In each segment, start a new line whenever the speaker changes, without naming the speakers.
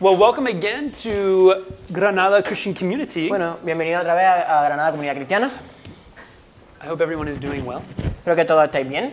Well, welcome again to Granada Christian Community.
Bueno, bienvenido otra vez a, a Granada Comunidad Cristiana.
I hope everyone is doing well.
Espero que todos estéis bien.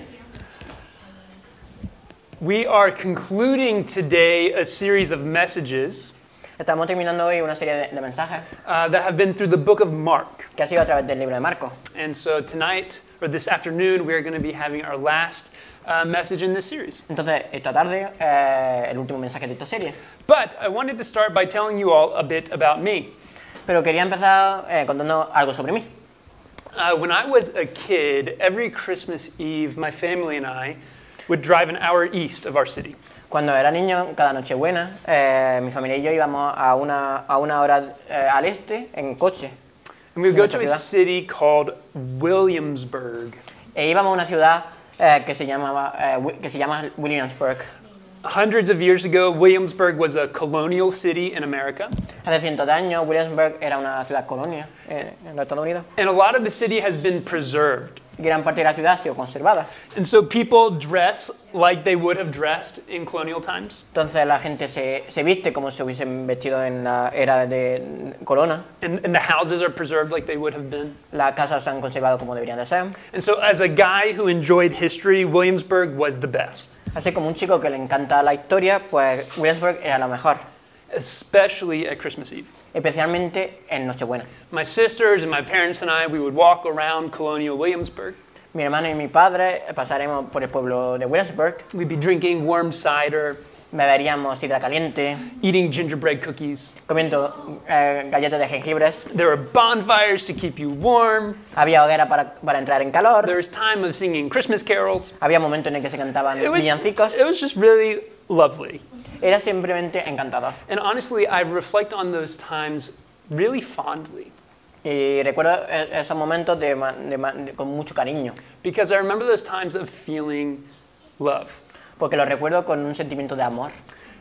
We are concluding today a series of messages
Estamos terminando hoy una serie de, de mensajes
uh, that have been through the book of Mark.
que ha sido a través del libro de Marcos.
And so tonight, or this afternoon, we are going to be having our last uh, message in this series.
Entonces, esta tarde, eh, el último mensaje de esta serie.
But I wanted to start by telling you all a bit about me.
Pero quería empezar eh, contando algo sobre mí.
Uh, when I was a kid, every Christmas Eve, my family and I would drive an hour east of our city.
Cuando era niño, cada Nochebuena, eh, mi familia y yo íbamos a una, a una hora eh, al este en coche.
And we would go to a city called Williamsburg.
E íbamos a una ciudad eh, que, se llamaba, eh, que se llama Williamsburg.
Hundreds of years ago, Williamsburg was a colonial city in America.
Hace cientos de años, Williamsburg era una ciudad colonia en, en los Estados Unidos.
And a lot of the city has been preserved.
Gran parte de la ciudad ha sido conservada.
And so people dress like they would have dressed in colonial times.
Entonces la gente se, se viste como si hubiesen vestido en la era de Corona.
And, and the houses are preserved like they would have been.
Las casas se han conservado como deberían de ser.
And so, as a guy who enjoyed history, Williamsburg was the best,
Así como un chico que le encanta la historia, pues Williamsburg era lo mejor,
especially at Christmas Eve.
Especialmente en Nochebuena.
My sisters and my parents and I, we would walk around colonial Williamsburg.
Mi hermano y mi padre pasaremos por el pueblo de Williamsburg,
We'd be drinking warm cider,
beberíamos sidra caliente,
eating gingerbread cookies.
comiendo eh, galletas de jengibres.
There were bonfires to keep you warm.
Había hoguera para, para entrar en calor.
There was time of singing Christmas carols.
Había momentos en el que se cantaban
It was,
villancicos.
it was just really lovely.
Era simplemente encantador.
And honestly, I reflect on those times really fondly
Y recuerdo e- esos momentos de ma- de ma- de- con mucho cariño,
because I remember those times of feeling love.
porque los recuerdo con un sentimiento de amor.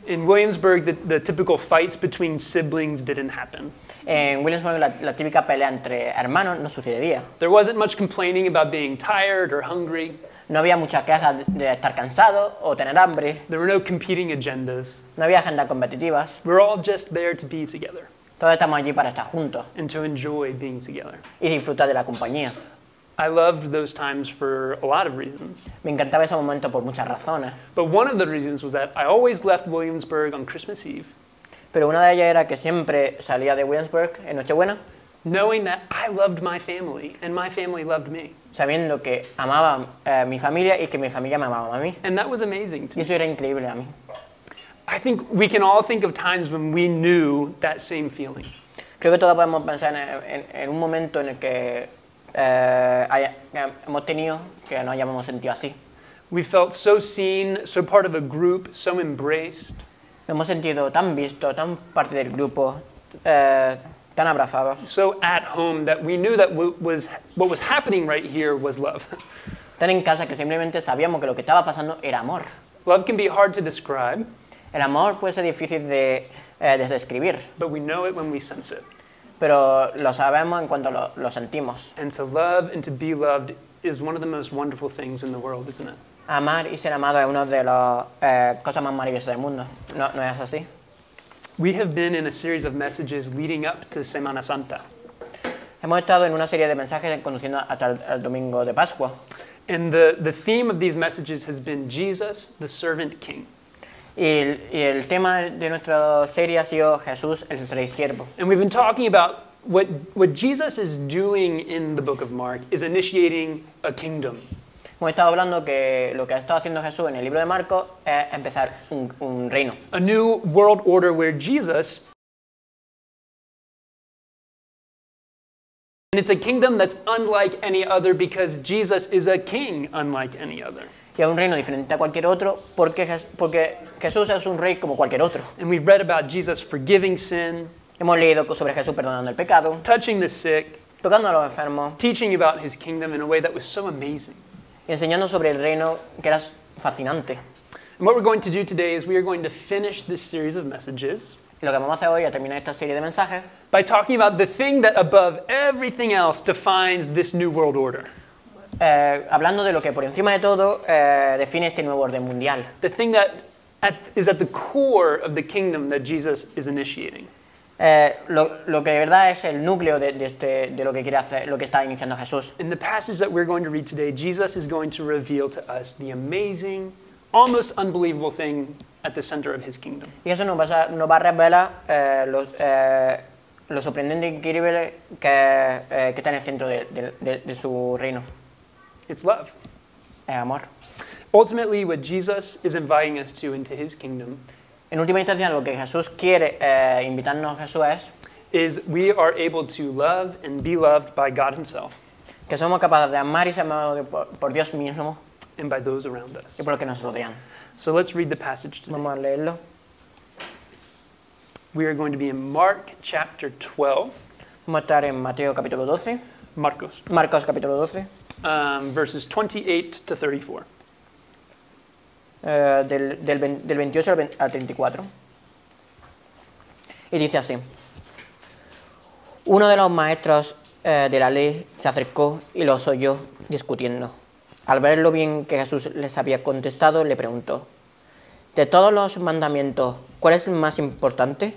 In Williamsburg, the, the typical fights between siblings didn't happen.
En Williamsburg la, la típica pelea entre hermanos no sucedía.
There wasn't much complaining about being tired or hungry.
No había muchas quejas de, estar cansado o tener hambre.
There were no competing agendas.
No había agendas competitivas.
We're all just there to be together
Todos estamos allí para estar juntos
and to enjoy being together.
y disfrutar de la compañía.
I loved those times for a lot of reasons.
Me encantaba ese momento por muchas razones.
But one of the reasons was that I always left Williamsburg on Christmas Eve
Pero una de ellas era que siempre salía de Williamsburg en Nochebuena
knowing that I loved my family and my family loved me.
Sabiendo que amaba eh, a mi familia y que mi familia me amaba a mí.
And that was amazing to
Y
me.
eso era increíble a mí.
I think we can all think of times when we knew that same feeling.
Creo que todos podemos pensar en, en- en un momento en el que eh, haya- que hemos tenido que nos hayamos sentido así.
We felt so seen, so part of a group, so embraced.
Nos hemos sentido tan vistos, tan parte del grupo, eh, tan abrazados,
so at home that we knew that what was, what was happening right here was love.
tan en casa que simplemente sabíamos que lo que estaba pasando era amor.
love can be hard to describe,
El amor puede ser difícil de, eh, de describir,
but we know it when we sense it.
pero lo sabemos en cuanto lo, lo sentimos.
And to love and to be loved is one of the most wonderful things in the world, isn't it?
Amar y ser amado es una de las eh, cosas más maravillosas del mundo. ¿No, ¿No es así?
We have been in a series of messages leading up to Semana Santa.
Hemos estado en una serie de mensajes conduciendo hasta el, el domingo de Pascua.
And the, the theme of these messages has been Jesus, the servant king.
Y el, y el tema de nuestra serie ha sido Jesús, el rey siervo.
And we've been talking about what, what Jesus is doing in the book of Mark is initiating a kingdom.
Hemos estado hablando que lo que ha estado haciendo Jesús en el libro de Marcos es empezar un, un reino.
a new world order where Jesus and it's a kingdom that's unlike any other because Jesus is a king unlike any other.
Y es un reino diferente a cualquier otro porque, Jes- porque Jesús es un rey como cualquier otro.
And we've read about Jesus forgiving sin,
Hemos leído sobre Jesús perdonando el pecado,
touching the sick,
tocando a los enfermos
teaching about his kingdom in a way that was so amazing.
Y enseñando sobre el reino que era fascinante.
And what we're going to do today is we are going to finish this series of messages
Y lo que vamos a hacer hoy, es terminar esta serie de mensajes,
by talking about the thing that above everything else defines this new world order.
eh, hablando de lo que por encima de todo eh, define este nuevo orden mundial.
The thing that at, is at the core of the kingdom that Jesus is initiating.
Eh, lo, lo que de verdad es el núcleo de, de este, de lo que quiere hacer, lo que está iniciando Jesús.
In the passage that we're going to read today, Jesus is going to reveal to us the amazing, almost unbelievable thing at the center of his kingdom.
Y eso nos va a, nos va a revelar eh, los, eh, lo sorprendente e increíble que, eh, que está en el centro de, de- su reino,
It's love.
el amor.
Ultimately, what Jesus is inviting us to into his kingdom
En última instancia, lo que Jesús quiere eh, invitarnos a Jesús es
is we are able to love and be loved by God himself
que somos capaces de amar y ser amados por, por Dios mismo
and by those around us.
y por los que nos rodean.
So let's read the passage today.
Vamos a leerlo.
We are going to be in Mark chapter 12,
Vamos a estar en Mateo capítulo 12,
Marcos,
Marcos capítulo 12,
um, verses 28 to 34.
Eh, del, del, del 28 al, 20 al 34. Y dice así. Uno de los maestros eh, de la ley se acercó y los oyó discutiendo. Al ver lo bien que Jesús les había contestado, le preguntó, de todos los mandamientos, ¿cuál es el más importante?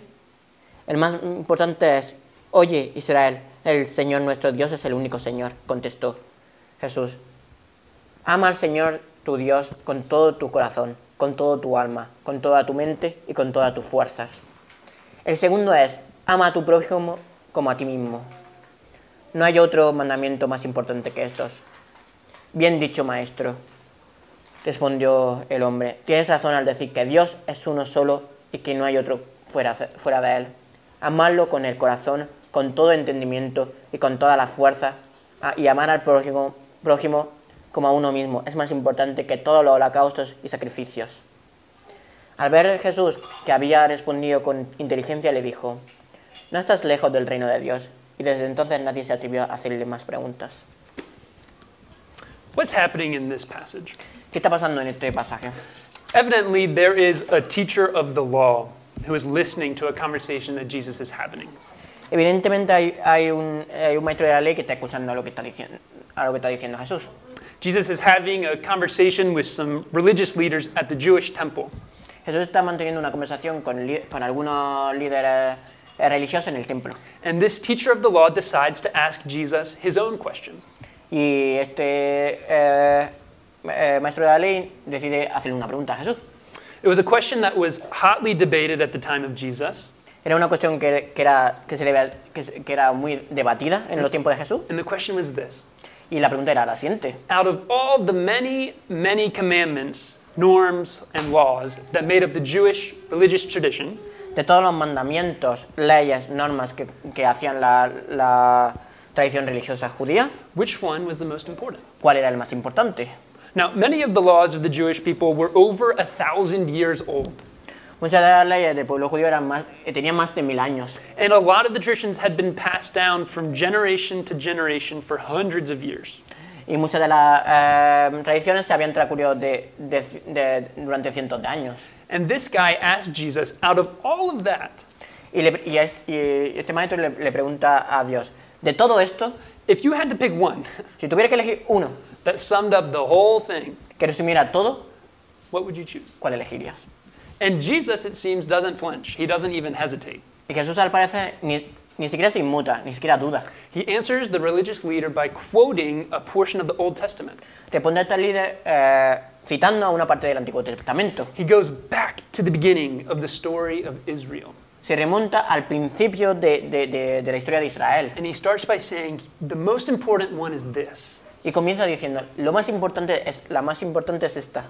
El más importante es, oye Israel, el Señor nuestro Dios es el único Señor, contestó Jesús. Ama al Señor Dios con todo tu corazón, con todo tu alma, con toda tu mente y con todas tus fuerzas. El segundo es, ama a tu prójimo como a ti mismo. No hay otro mandamiento más importante que estos. Bien dicho, maestro, respondió el hombre. Tienes razón al decir que Dios es uno solo y que no hay otro fuera, fuera de él. Amarlo con el corazón, con todo entendimiento y con toda la fuerza. Ah, y amar al prójimo, prójimo como a uno mismo es más importante que todos los holocaustos y sacrificios. Al ver Jesús que había respondido con inteligencia, le dijo, no estás lejos del reino de Dios. Y desde entonces nadie se atrevió a hacerle más preguntas.
What's happening in this passage?
¿Qué está pasando en este pasaje?
Evidently, there is a teacher of the law who is listening to a conversation that Jesus is having.
Evidentemente hay, hay un, hay un maestro de la ley que está escuchando a lo que está diciendo, a lo que está diciendo Jesús.
Jesus is having a conversation with some religious leaders at the Jewish temple.
Jesús está manteniendo una conversación con, con algunos líderes eh, religiosos en el templo.
And this teacher of the law decides to ask Jesus his own question.
Y este eh, eh, maestro de la ley decide hacerle una pregunta a Jesús.
It was a question that was hotly debated at the time of Jesus.
Era una cuestión que, que era, que, se debe- que que era muy debatida en los tiempos de Jesús.
And the question was this
Y la pregunta era la siguiente.
Out of all the many, many commandments, norms, and laws that made up the Jewish religious tradition,
De todos los mandamientos, leyes, normas que, que hacían la, la tradición religiosa judía,
which one was the most important?
¿cuál era el más importante?
Now, many of the laws of the Jewish people were over a thousand years old,
Muchas de las leyes del pueblo judío eran más, eh, tenían más de mil años.
and a lot of the traditions had been passed down from generation to generation for hundreds of years.
Y muchas de las eh, tradiciones se habían transcurrido de, de- de- durante cientos de años.
And this guy asked Jesus, out of all of that,
Y, le- y es- y este maestro le, le pregunta a Dios, de todo esto,
if you had to pick one
si tuviera que elegir uno
that summed up the whole thing,
que resumiera todo,
what would you choose?
¿cuál elegirías?
And Jesus, it seems, doesn't flinch. He doesn't even hesitate.
Y Jesús al parecer ni, ni siquiera se inmuta, ni siquiera duda.
He answers the religious leader by quoting a portion of the Old Testament.
Responde a este líder eh, citando a una parte del Antiguo Testamento.
He goes back to the beginning of the story of Israel.
Se remonta al principio de, de- de- de la historia de Israel.
And he starts by saying, the most important one is this.
Y comienza diciendo, lo más importante es, la más importante es esta.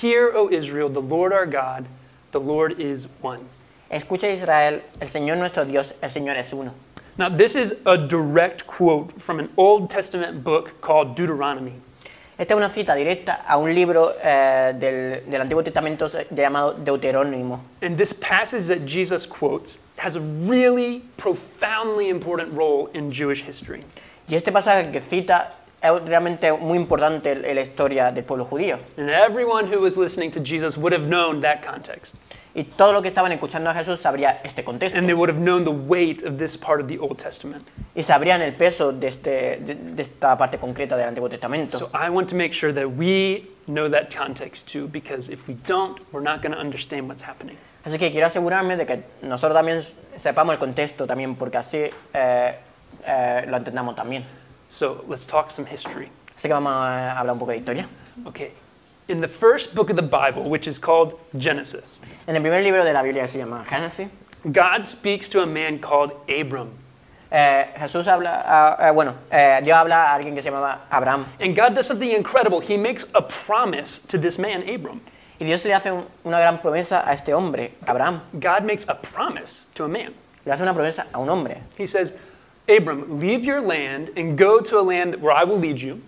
Hear, O Israel, the Lord our God, the Lord is one.
Escucha Israel, el Señor nuestro Dios, el Señor es uno.
Now, this is a direct quote from an Old Testament book called Deuteronomy.
Esta es una cita directa a un libro eh, del, del Antiguo Testamento llamado Deuterónimo.
And this passage that Jesus quotes has a really profoundly important role in Jewish history.
Y este pasaje que cita es realmente muy importante la historia del pueblo judío.
And everyone who was listening to Jesus would have known that context.
Y todos los que estaban escuchando a Jesús sabría este contexto.
And they would have known the weight of this part of the Old Testament.
Y sabrían el peso de, este, de, de esta parte concreta del Antiguo Testamento.
So I want to make sure that we know that context too, because if we don't, we're not going to understand what's happening.
Así que quiero asegurarme de que nosotros también sepamos el contexto también, porque así eh, eh, lo entendamos también.
So let's talk some history.
Así que vamos a hablar un poco de historia.
Okay. In the first book of the Bible, which is called Genesis,
En el primer libro de la Biblia que se llama Génesis,
God speaks to a man called Abram.
eh, Jesús habla, ah, eh, bueno, eh, Dios habla a alguien que se llamaba Abraham.
And God does something incredible. He makes a promise to this man, Abram.
Y Dios le hace un- una gran promesa a este hombre, Abraham.
God makes a promise to a man.
Le hace una promesa a un hombre.
He says, Abram, leave your land and go to a land where I will lead you,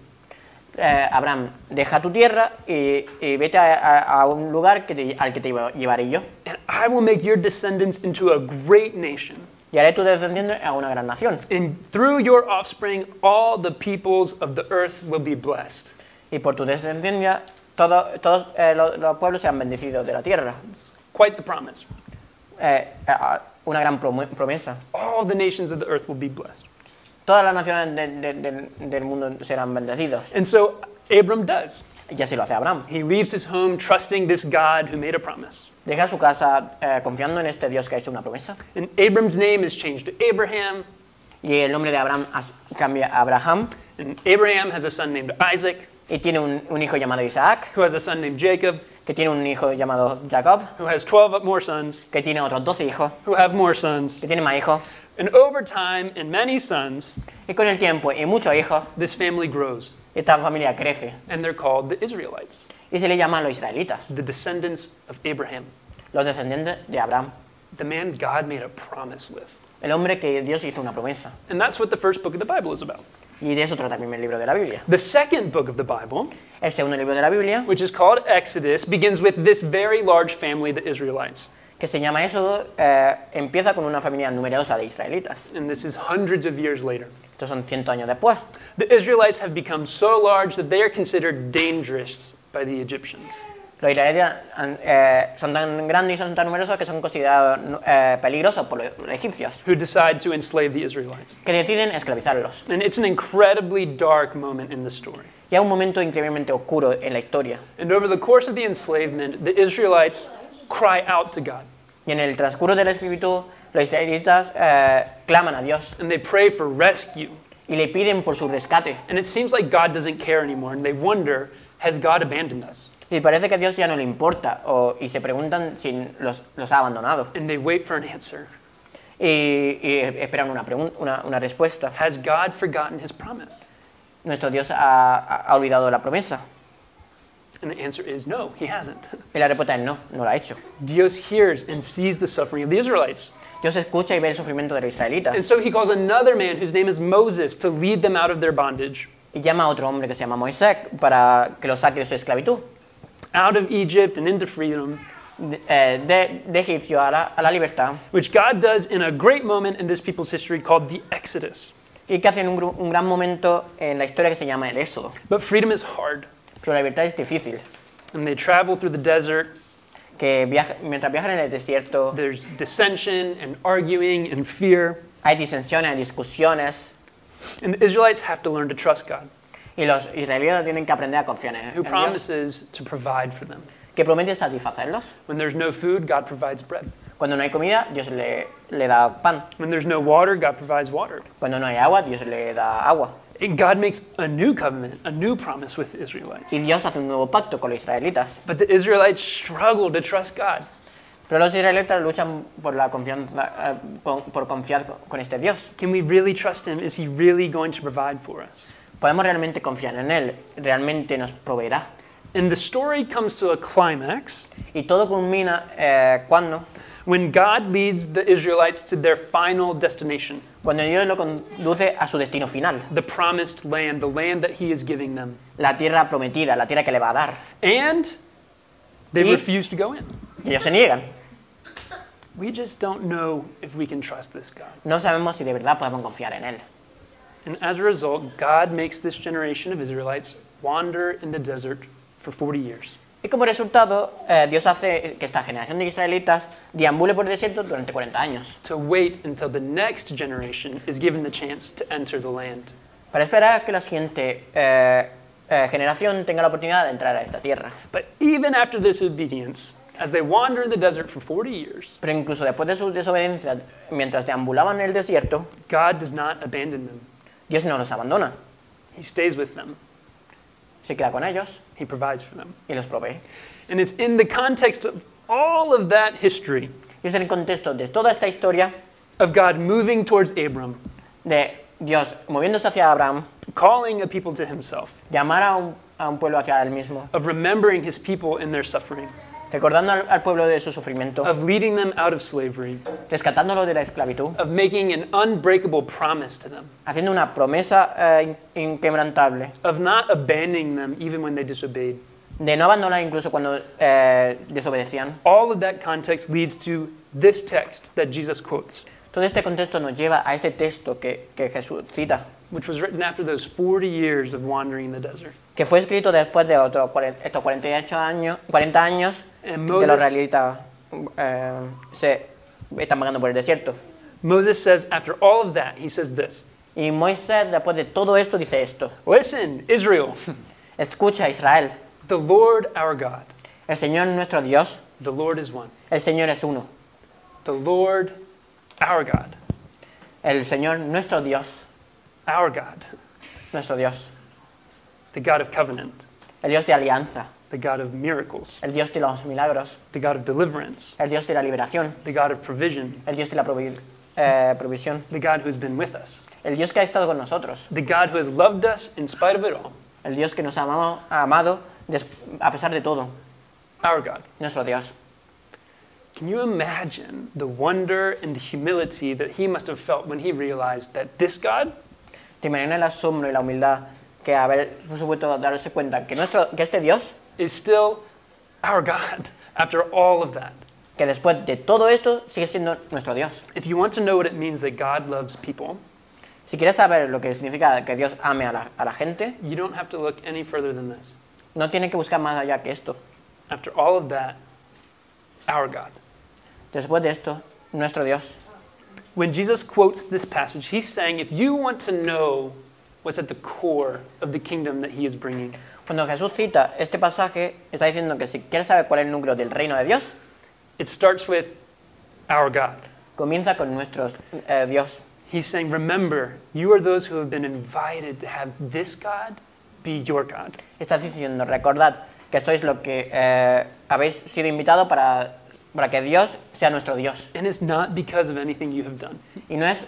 Eh, Abraham, deja tu tierra y, y vete a, a- a un lugar que te- al que te lleva- llevaré yo.
and I will make your descendants into a great nation.
Y haré tu descendiente a una gran nación.
And through your offspring, all the peoples of the earth will be blessed.
Y por tu descendencia, todo- todos eh, lo- los, pueblos sean bendecidos de la tierra.
It's quite the promise.
Eh, eh, una gran promesa.
All the nations of the earth will be blessed.
Todas las naciones de- de- del- del mundo serán bendecidos.
And so Abram does.
Y así lo hace Abraham.
He leaves his home trusting this God who made a promise.
Deja su casa eh, confiando en este Dios que ha hecho una promesa.
And Abram's name is changed to Abraham.
Y el nombre de Abraham cambia a Abraham.
And Abraham has a son named Isaac,
Y tiene un, un hijo llamado Isaac,
who has a son named Jacob,
que tiene un hijo llamado Jacob,
who has 12 more sons,
que tiene otros 12 hijos,
who have more sons.
que tiene más hijos.
And over time and many sons,
Y con el tiempo y muchos hijos,
this family grows.
esta familia crece.
And they're called the Israelites,
Y se le llama a los israelitas,
the descendants of Abraham,
los descendientes de Abraham.
the man God made a promise with.
El hombre que Dios hizo una promesa.
And that's what the first book of the Bible is about.
Y de eso trata el libro de la Biblia.
The second book of the Bible,
El segundo libro de la Biblia,
which is called Exodus, begins with this very large family, the Israelites.
que se llama Éxodo, eh, empieza con una familia numerosa de israelitas.
And this is hundreds of years later.
Estos son cientos años después.
The Israelites have become so large that they are considered dangerous by the Egyptians.
Los israelitas han- eh, son tan grandes y son tan numerosos que son considerados eh, peligrosos por los, los egipcios,
who decide to enslave the Israelites.
que deciden esclavizarlos.
And it's an incredibly dark moment in the story.
Y un momento increíblemente oscuro en la historia.
And over the course of the enslavement, the Israelites cry out to God
Y en el transcurso de la esclavitud, los israelitas eh, claman a Dios
and they pray for rescue.
y le piden por su rescate.
And it seems like God doesn't care anymore, and they wonder, has God abandoned us?
Y parece que a Dios ya no le importa, o- y se preguntan si los, los ha abandonado.
And they wait for an answer.
Y, y esperan una, una respuesta.
Has God forgotten his promise?
Nuestro Dios ha, ha- olvidado la promesa.
And the answer is no, he hasn't.
Y la respuesta es no, no la ha hecho.
Dios hears and sees the suffering of the Israelites.
Dios escucha y ve el sufrimiento de los
And
israelitas
so he calls another man whose name is Moses to lead them out of their bondage,
y llama a otro hombre que se llama Moisés para que los saque de su esclavitud,
out of Egypt and into freedom,
de, eh, de- de Egipcio a la, a la libertad,
which God does in a great moment in this people's history called the Exodus.
Y que hace en un, gran momento en la historia que se llama el Éxodo.
But freedom is hard.
Pero la libertad es difícil,
And they travel through the desert.
que viaja- mientras viajan en el desierto
There's dissension and arguing and fear.
hay disensiones, discusiones,
And the Israelites have to learn to trust God,
y los israelitas tienen que aprender a confiar en,
who
en Dios,
promises to provide for them.
que promete satisfacerlos.
When there's no food, God provides bread.
Cuando no hay comida, Dios le, le da pan.
When there's no water, God provides water.
Cuando no hay agua, Dios le da agua.
And God makes a new covenant, a new promise with the Israelites.
Y Dios hace un nuevo pacto con los israelitas.
But the Israelites struggle to trust God.
Pero los israelitas luchan por la confianza, eh, con- por confiar con este Dios.
Can we really trust Him? Is He really going to provide for us?
Podemos realmente confiar en Él, realmente nos proveerá.
And the story comes to a climax
Y todo culmina eh, cuando,
when God leads the Israelites to their final destination,
cuando Dios lo conduce a su destino final,
the promised land, the land that He is giving them.
la tierra prometida, la tierra que le va a dar.
And they
Y-
refuse to go in.
Ellos se niegan.
We just don't know if we can trust this God.
No sabemos si de verdad podemos confiar en Él.
And as a result, God makes this generation of Israelites wander in the desert for 40 years.
Y como resultado, eh, Dios hace que esta generación de israelitas deambule por el desierto durante 40 años,
to wait until the next generation is given the chance to enter the land.
para esperar a que la siguiente eh, eh, generación tenga la oportunidad de entrar a esta tierra.
But even after this obedience, as they wander in the desert for 40 years,
Pero incluso después de su desobediencia, mientras deambulaban en el desierto,
God does not abandon them.
Dios no los abandona,
He stays with them.
Se queda con ellos
He provides for them.
y los provee.
And it's in the context of all of that history
Y es en el contexto de toda esta historia
of God moving towards Abram,
de Dios moviéndose hacia Abraham,
calling a people to himself,
llamar a un, a un pueblo hacia él mismo,
of remembering his people in their suffering,
recordando al, al pueblo de su sufrimiento,
of leading them out of slavery,
rescatándolo de la esclavitud,
of making an unbreakable promise to them,
haciendo una promesa eh, in- inquebrantable,
of not abandoning them even when they disobeyed.
de no abandonar incluso cuando eh, desobedecían.
All of that context leads to this text that Jesus quotes,
Todo este contexto nos lleva a este texto que, que Jesús cita,
which was written after those 40 years of wandering in the desert.
que fue escrito después de otros estos 48 años, 40 años que los
Moses,
israelitas eh, se están vagando por el desierto.
Moses says, after all of that, he says this.
Y Moisés, después de todo esto, dice esto.
Listen, Israel,
Escucha, Israel,
the Lord our God,
el Señor nuestro Dios,
the Lord is one.
el Señor es uno.
The Lord our God,
El Señor nuestro Dios,
our God,
nuestro Dios.
the God of covenant,
El Dios de alianza,
the God of miracles,
el Dios de los milagros,
the God of deliverance,
el Dios de la liberación,
the God of provision,
el Dios de la provi- eh, provisión,
the God who's been with us,
el Dios que ha estado con nosotros,
the God who has loved us in spite of it all,
el Dios que nos ha amado, ha amado a pesar de todo,
our God.
nuestro Dios.
Can you imagine the wonder and the humility that he must have felt when he realized that this God
¿Te imaginas el asombro y la humildad que haber, supuesto, darse cuenta que, nuestro, que este Dios,
is still our God after all of that?
que después de todo esto sigue siendo nuestro Dios?
If you want to know what it means that God loves people,
Si quieres saber lo que significa que Dios ame a la, a la gente,
you don't have to look any further than this.
no tiene que buscar más allá que esto.
After all of that, our God.
Después de esto, nuestro Dios.
When Jesus quotes this passage, he's saying if you want to know what's at the core of the kingdom that he is bringing,
Cuando Jesús cita este pasaje, está diciendo que si quieres saber cuál es el núcleo del reino de Dios,
it starts with our God.
comienza con nuestro eh, Dios.
He's saying, remember, you are those who have been invited to have this God be your God.
Estás diciendo, recordad que sois lo que eh, habéis sido invitado para, para que Dios sea nuestro Dios.
And it's not because of anything you have done,
Y no es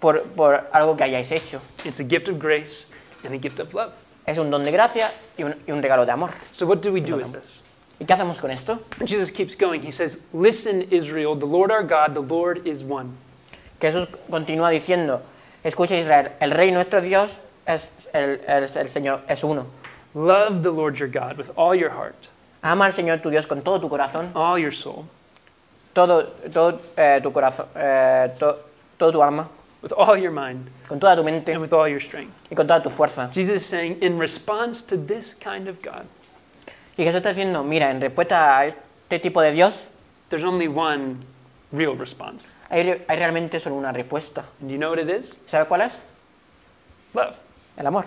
por, por algo que hayáis hecho.
it's a gift of grace and a gift of love.
Es un don de gracia y un, y un regalo de amor.
So, what do we do with this?
¿Y qué hacemos con esto?
And Jesus keeps going. He says, Listen, Israel, the Lord our God, the Lord is one.
Que Jesús continúa diciendo, escucha Israel, el rey nuestro Dios es el, el- el Señor, es uno.
Love the Lord your God with all your heart,
Ama al Señor tu Dios con todo tu corazón,
all your soul,
todo, todo eh, tu corazón, eh, to- todo tu alma,
with all your mind,
con toda tu mente
and with all your strength.
y con toda tu fuerza.
Jesus is saying, in response to this kind of God,
Y Jesús está diciendo, mira, en respuesta a este tipo de Dios,
there's only one real response.
hay, re- hay realmente solo una respuesta.
And you know what it is?
¿Sabe cuál es?
Love.
El amor.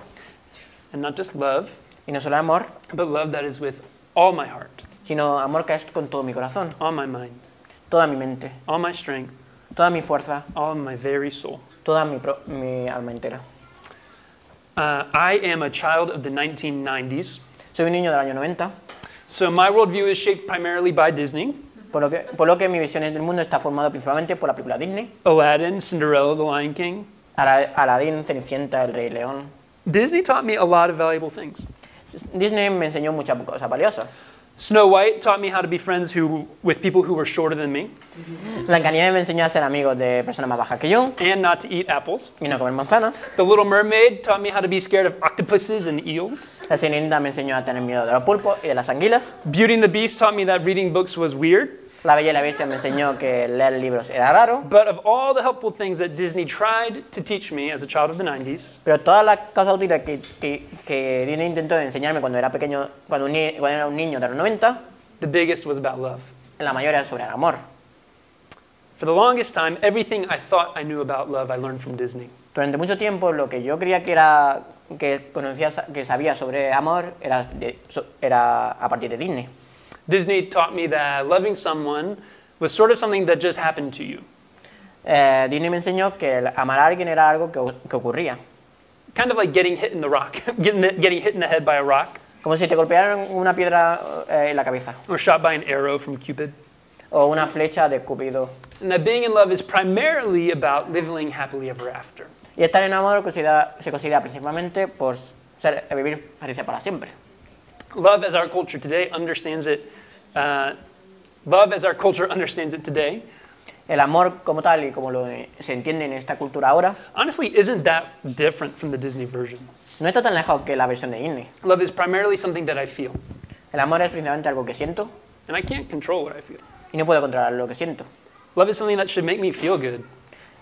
And not just love,
Y no solo amor,
but love that is with all my heart,
sino amor que es con todo mi corazón,
all my mind,
toda mi mente,
all my strength,
toda mi fuerza,
all of my very soul.
toda mi, pro- mi alma entera.
Uh, I am a child of the 1990s,
Soy un niño del año 90,
so my worldview is shaped primarily by Disney,
por lo, que, por lo que mi visión del mundo está formada principalmente por la película Disney,
Aladdin, Cinderella, The Lion King.
Ala- Aladdin, Cenicienta, El Rey León.
Disney taught me a lot of valuable things.
Disney me enseñó muchas cosas valiosas.
Snow White taught me how to be friends who, with people who were shorter than me
Blancanieves me enseñó a ser amigos de personas más bajas que yo
and not to eat apples.
y no comer manzanas.
The Little Mermaid taught me how to be scared of octopuses and eels.
La Cenicienta me enseñó a tener miedo de los pulpos y de las anguilas.
Beauty and the Beast taught me that reading books was weird.
La Bella y la Bestia me enseñó que leer libros era raro.
But of all the helpful things that Disney tried to teach me as a child of the 90s,
Pero todas las cosas útiles que, que, que Disney intentó enseñarme cuando era pequeño, cuando, un ni- cuando era un niño de los 90,
the biggest was about love.
la mayoría era sobre el amor.
For the longest time, everything I thought I knew about love I learned from Disney.
Durante mucho tiempo lo que yo creía que era que, conocía, que sabía sobre amor era, de- so- era a partir de Disney.
Disney taught me that loving someone was sort of something that just happened to you.
Eh, Disney me enseñó que el amar a alguien era algo que, que ocurría.
Kind of like getting hit in the rock, getting, getting hit in the head by a rock,
Como si te golpearan una piedra eh, en la cabeza
or shot by an arrow from Cupid.
o una flecha de Cupido.
And that being in love is primarily about living happily ever after.
Y estar en amor considera- se considera principalmente por ser, vivir feliz para siempre.
Love, as our culture today understands it, uh, love, as our culture understands it today,
El amor como tal y como lo se entiende en esta cultura ahora
honestly isn't that different from the Disney version.
no está tan lejos que la versión de Disney.
Love is primarily something that I feel,
El amor es principalmente algo que siento
and I can't control what I feel.
y no puedo controlar lo que siento.
Love is something that should make me feel good.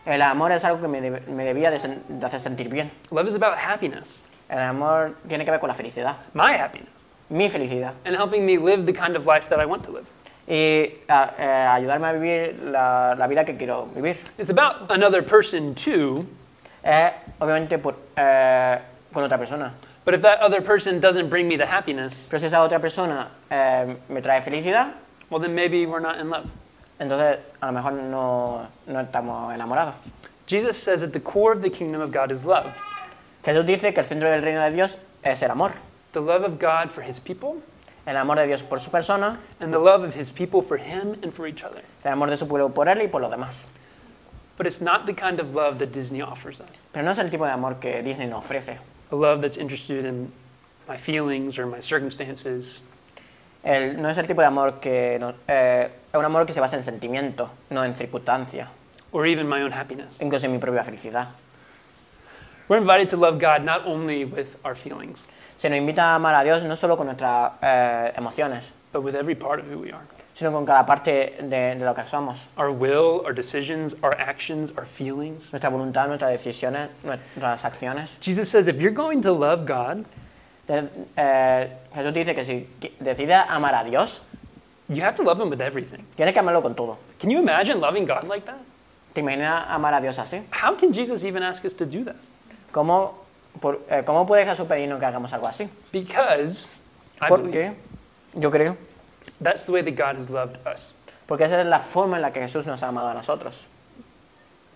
El amor es algo que me, debe- me debía de, sen- de hacer sentir bien.
Love is about happiness,
El amor tiene que ver con la felicidad,
my happiness,
mi felicidad.
and helping me live the kind of life that I want to live.
Y a- eh, ayudarme a vivir la, la vida que quiero vivir.
It's about another person too,
Es obviamente por, eh, con otra persona.
but if that other person doesn't bring me the happiness,
Pero si esa otra persona eh, me trae felicidad,
well, then maybe we're not in love.
entonces a lo mejor no, no estamos enamorados.
Jesus says that the core of the kingdom of God is love
Jesús dice que el centro del reino de Dios es el amor.
The love of God for his people,
El amor de Dios por su persona,
and the love of his people for him and for each other.
el amor de su pueblo por él y por los demás.
But it's not the kind of love that Disney offers us
Pero no es el tipo de amor que Disney nos ofrece.
a love that's interested in my feelings or my circumstances.
El- no es el tipo de amor que... nos- eh, es un amor que se basa en sentimiento, no en circunstancias,
Or even my own happiness.
incluso en mi propia felicidad.
We're invited to love God not only with our feelings,
Se nos invita a amar a Dios no solo con nuestras eh, emociones,
but with every part of who we are
sino con cada parte de, de lo que somos.
our will, our decisions, our actions, our feelings.
Nuestra voluntad, nuestras decisiones, nuestras acciones.
Jesus says if you're going to love God,
Entonces, eh, Jesús dice que si qui- decides amar a Dios,
you have to love Him with everything.
tienes que amarlo con todo.
Can you imagine loving God like that?
¿Te imaginas amar a Dios así?
How can Jesus even ask us to do that?
¿Cómo, por- eh, ¿cómo puede Jesús pedirnos que hagamos algo así?
Because I believe
Porque yo creo,
that's the way that God has loved us.
porque esa es la forma en la que Jesús nos ha amado a nosotros.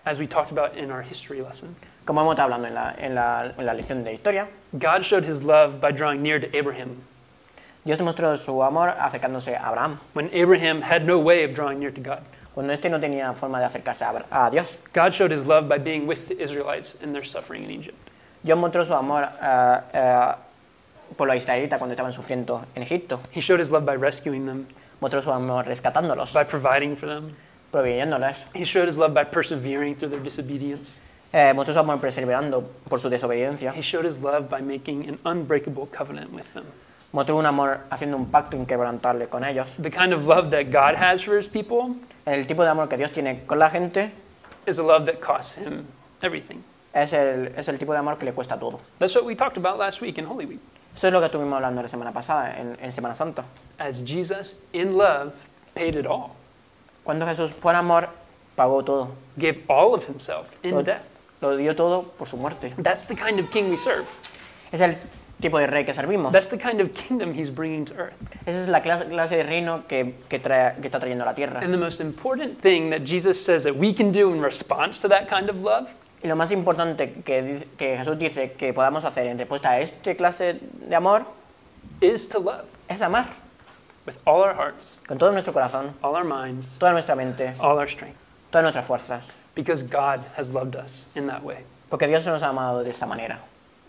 As we talked about in our history lesson,
Como hemos estado hablando en la, en la, en la lección de historia,
God showed His love by drawing near to Abraham
Dios mostró su amor acercándose a Abraham,
when Abraham had no way of drawing near to God.
cuando éste no tenía forma de acercarse a, a Dios.
God showed His love by being with the Israelites in their suffering in Egypt.
Dios mostró su amor eh, eh, por los israelitas cuando estaban sufriendo en Egipto.
He showed His love by rescuing them,
Mostró su amor rescatándolos,
by providing for them.
proveyéndoles.
He showed His love by persevering through their disobedience.
Eh, mostró su amor perseverando por su desobediencia.
He showed His love by making an unbreakable covenant with them.
Mostró un amor haciendo un pacto inquebrantable con ellos.
The kind of love that God has for His people
El tipo de amor que Dios tiene con la gente
is a love that costs Him everything.
Es el, es el tipo de amor que le cuesta todo.
That's what we talked about last week in Holy Week.
Eso es lo que estuvimos hablando la semana pasada, en, en Semana Santa.
As Jesus, in love, paid it all,
Cuando Jesús, por amor, pagó todo.
gave all of Himself in
Lo,
death.
lo dio todo por su muerte.
That's the kind of king we serve.
Es el tipo de rey que servimos.
That's the kind of kingdom He's bringing to earth.
Esa es la clase, clase de reino que, que, trae- que está trayendo a la tierra.
And the most important thing that Jesus says that we can do in response to that kind of love
Y lo más importante que, que Jesús dice que podamos hacer en respuesta a esta clase de amor
is to love
es amar
with all our hearts,
con todo nuestro corazón,
all our minds,
toda nuestra mente,
all our strength,
todas nuestras fuerzas.
because God has loved us in that way.
Porque Dios nos ha amado de esta manera.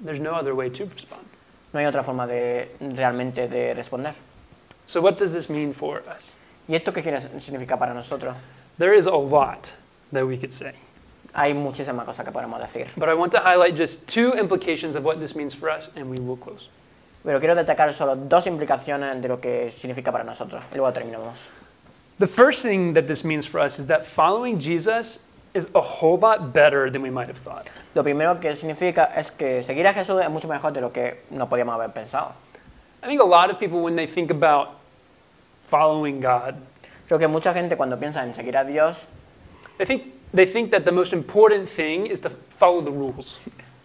There's no other way to respond.
No hay otra forma de realmente de responder.
So, what does this mean for us?
¿Y esto qué significa para nosotros?
There is a lot that we could say,
Hay muchísimas cosas que podemos decir.
but I want to highlight just two implications of what this means for us, and we will close.
Pero quiero destacar solo dos implicaciones de lo que significa para nosotros. Y luego terminamos.
The first thing that this means for us is that following Jesus is a whole lot better than we might have thought.
Lo primero que significa es que seguir a Jesús es mucho mejor de lo que no podíamos haber pensado.
I think a lot of people, when they think about following God,
Creo que mucha gente cuando piensa en seguir a Dios,
they think, they think that the most important thing is to follow the rules.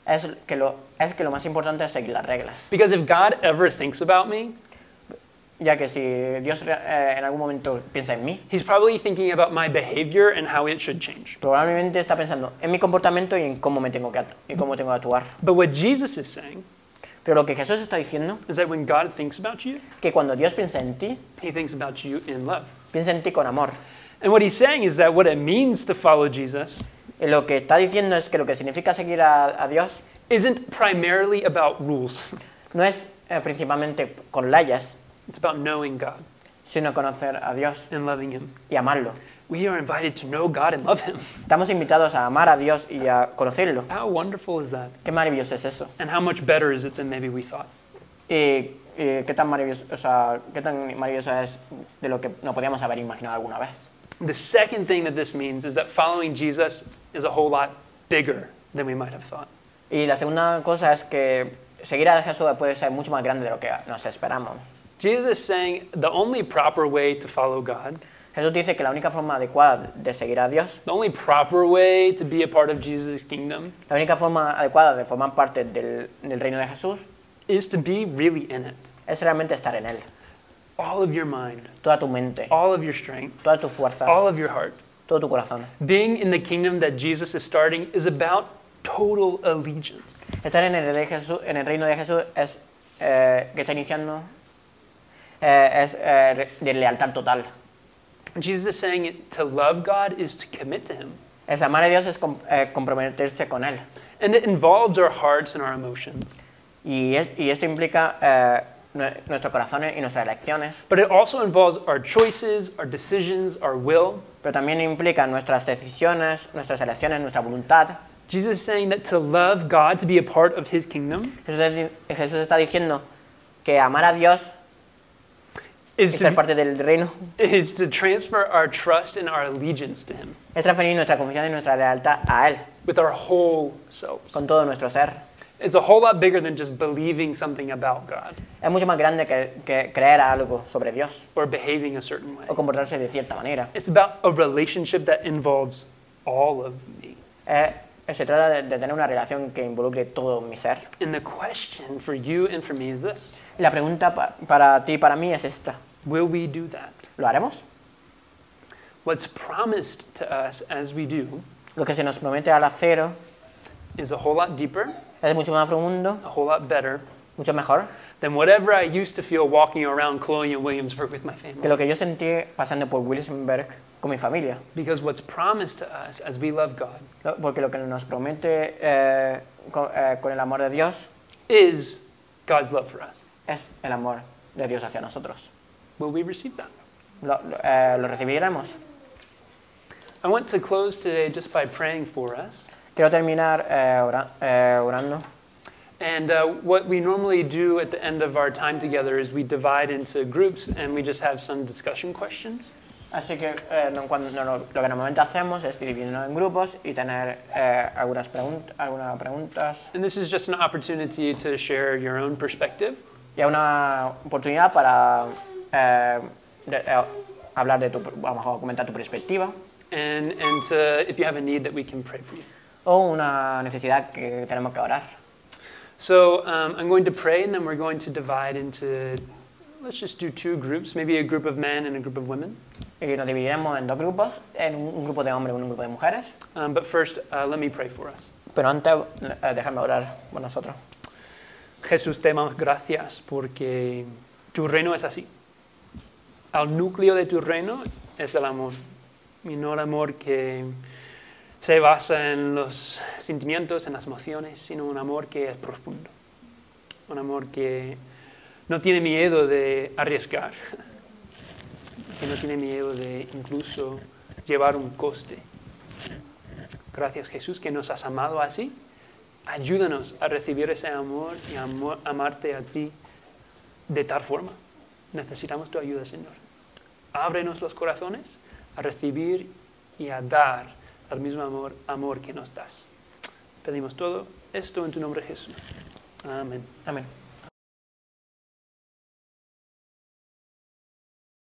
es que, lo, es que lo más importante es seguir las reglas.
Because if God ever thinks about me,
Ya que si Dios eh, en algún momento piensa en mí,
He's probably thinking about my behavior and how it should change.
probablemente está pensando en mi comportamiento y en cómo me tengo que, y cómo tengo que actuar.
But what Jesus is saying
Pero lo que Jesús está diciendo
is that when God thinks about you,
que cuando Dios piensa en ti,
He thinks about you in love.
piensa en ti con amor.
And what He's saying is that what it means to follow Jesus
Y lo que está diciendo es que lo que significa seguir a, a Dios
isn't primarily about rules,
no es eh, principalmente con layas,
it's about knowing God
sino conocer a Dios
and loving Him.
y amarlo.
We are invited to know God and love Him.
Estamos invitados a amar a Dios y a conocerlo.
How wonderful is that?
Qué maravilloso es eso.
And how much better is it than maybe we thought?
Y, y qué tan maravilloso, o sea, qué tan maravilloso es de lo que no podíamos haber imaginado alguna vez.
The second thing that this means is that following Jesus is a whole lot bigger than we might have thought.
Y la segunda cosa es que seguir a Jesús puede ser mucho más grande de lo que nos esperamos.
Jesus is saying the only proper way to follow God,
Jesús dice que la única forma adecuada de seguir a Dios,
the only proper way to be a part of Jesus' kingdom,
la única forma adecuada de formar parte del, del reino de Jesús,
is to be really in it.
es realmente estar en Él.
All of your mind,
Toda tu mente,
all of your strength,
todas tus fuerzas,
all of your heart.
todo tu corazón.
Being in the kingdom that Jesus is starting is about total allegiance.
Estar en el, de Jesús, en el reino de Jesús es, eh, que está iniciando eh, es eh, de lealtad total.
Jesus is saying it, to love God is to commit to Him.
Es amar a Dios es com- eh, comprometerse con Él.
And it involves our hearts and our emotions.
Y, es- y esto implica eh, nuestros corazones y nuestras elecciones,
But it also involves our choices, our decisions, our will.
pero también implica nuestras decisiones, nuestras elecciones, nuestra voluntad.
Jesus is saying that to love God, to be a part of His kingdom,
Jesús, está diciendo que amar a Dios y
is
ser
to,
parte del reino
is to transfer our trust and our allegiance to Him
es transferir nuestra confianza y nuestra lealtad a Él,
with our whole selves.
con todo nuestro ser.
It's a whole lot bigger than just believing something about God
Es mucho más grande que, que creer algo sobre Dios
or behaving a certain way.
o comportarse de cierta manera.
It's about a relationship that involves all of me.
Eh, se trata de, de tener una relación que involucre todo mi ser.
And the question for you and for me is this
la pregunta pa- para ti y para mí es esta.
Will we do that?
¿Lo haremos?
What's promised to us as we do
Lo que se nos promete al acero
is a whole lot deeper,
es mucho más profundo,
a whole lot better
mucho mejor
than whatever I used to feel walking around Colonial Williamsburg with my
que
family.
lo que yo sentí pasando por Wilsonburg con mi familia.
Because what's promised to us as we love God
Lo- Porque lo que nos promete eh, con, eh, con el amor de Dios
is God's love for us.
es el amor de Dios hacia nosotros.
Will we receive that?
¿Lo, lo- eh, lo recibiremos?
I want to close today just by praying for us.
Quiero terminar eh, ora- eh, orando.
And uh, what we normally do at the end of our time together is we divide into groups and we just have some discussion questions.
Así que eh, no- cuando, no, no, lo que normalmente hacemos es dividirnos en grupos y tener eh, algunas, pregunt- algunas preguntas
And this is just an opportunity to share your own perspective.
y es una oportunidad para eh, de- eh, hablar de tu, a lo mejor comentar tu perspectiva
And, and to, if you have a need that we can pray for you.
O una necesidad que tenemos que orar.
So um, I'm going to pray and then we're going to divide into, let's just do two groups, maybe a group of men and a group of women.
Y nos dividiremos en dos grupos, en un grupo de hombres y un grupo de mujeres.
Um, but first, uh, let me pray for us.
Pero antes, eh, déjame orar por nosotros.
Jesús, te damos gracias porque tu reino es así. Al núcleo de tu reino es el amor. Y no el amor que se basa en los sentimientos, en las emociones, sino un amor que es profundo. Un amor que no tiene miedo de arriesgar, que no tiene miedo de incluso llevar un coste. Gracias Jesús que nos has amado así. Ayúdanos a recibir ese amor y amo- amarte a ti de tal forma. Necesitamos tu ayuda, Señor. Ábrenos los corazones a recibir y a dar el mismo amor, amor que nos das. Pedimos todo esto en tu nombre, Jesús. Amén.
Amén.